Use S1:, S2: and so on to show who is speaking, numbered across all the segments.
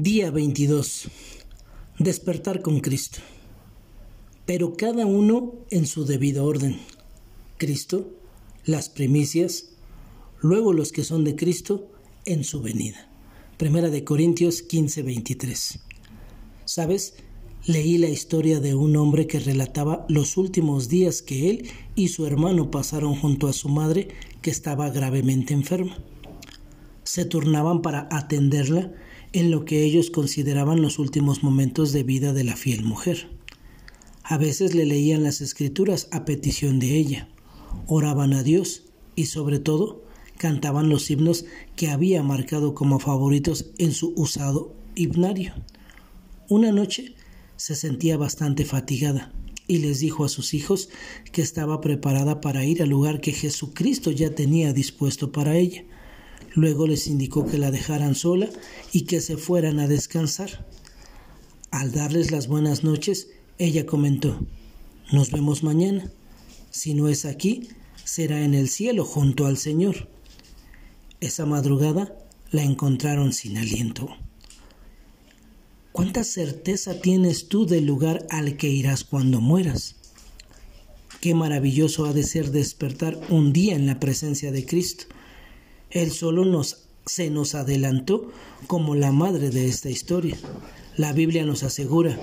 S1: Día 22. Despertar con Cristo. Pero cada uno en su debido orden. Cristo, las primicias, luego los que son de Cristo en su venida. Primera de Corintios 15, 23. ¿Sabes? Leí la historia de un hombre que relataba los últimos días que él y su hermano pasaron junto a su madre que estaba gravemente enferma. Se turnaban para atenderla en lo que ellos consideraban los últimos momentos de vida de la fiel mujer. A veces le leían las escrituras a petición de ella, oraban a Dios y sobre todo cantaban los himnos que había marcado como favoritos en su usado himnario. Una noche se sentía bastante fatigada y les dijo a sus hijos que estaba preparada para ir al lugar que Jesucristo ya tenía dispuesto para ella. Luego les indicó que la dejaran sola y que se fueran a descansar. Al darles las buenas noches, ella comentó, Nos vemos mañana. Si no es aquí, será en el cielo junto al Señor. Esa madrugada la encontraron sin aliento. ¿Cuánta certeza tienes tú del lugar al que irás cuando mueras? Qué maravilloso ha de ser despertar un día en la presencia de Cristo él solo se nos adelantó como la madre de esta historia. La Biblia nos asegura,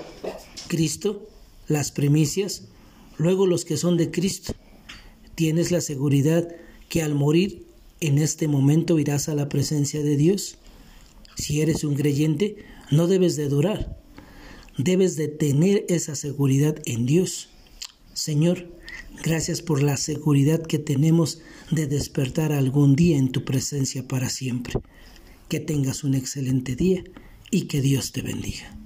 S1: Cristo, las primicias, luego los que son de Cristo. Tienes la seguridad que al morir en este momento irás a la presencia de Dios. Si eres un creyente, no debes de durar. Debes de tener esa seguridad en Dios. Señor, Gracias por la seguridad que tenemos de despertar algún día en tu presencia para siempre. Que tengas un excelente día y que Dios te bendiga.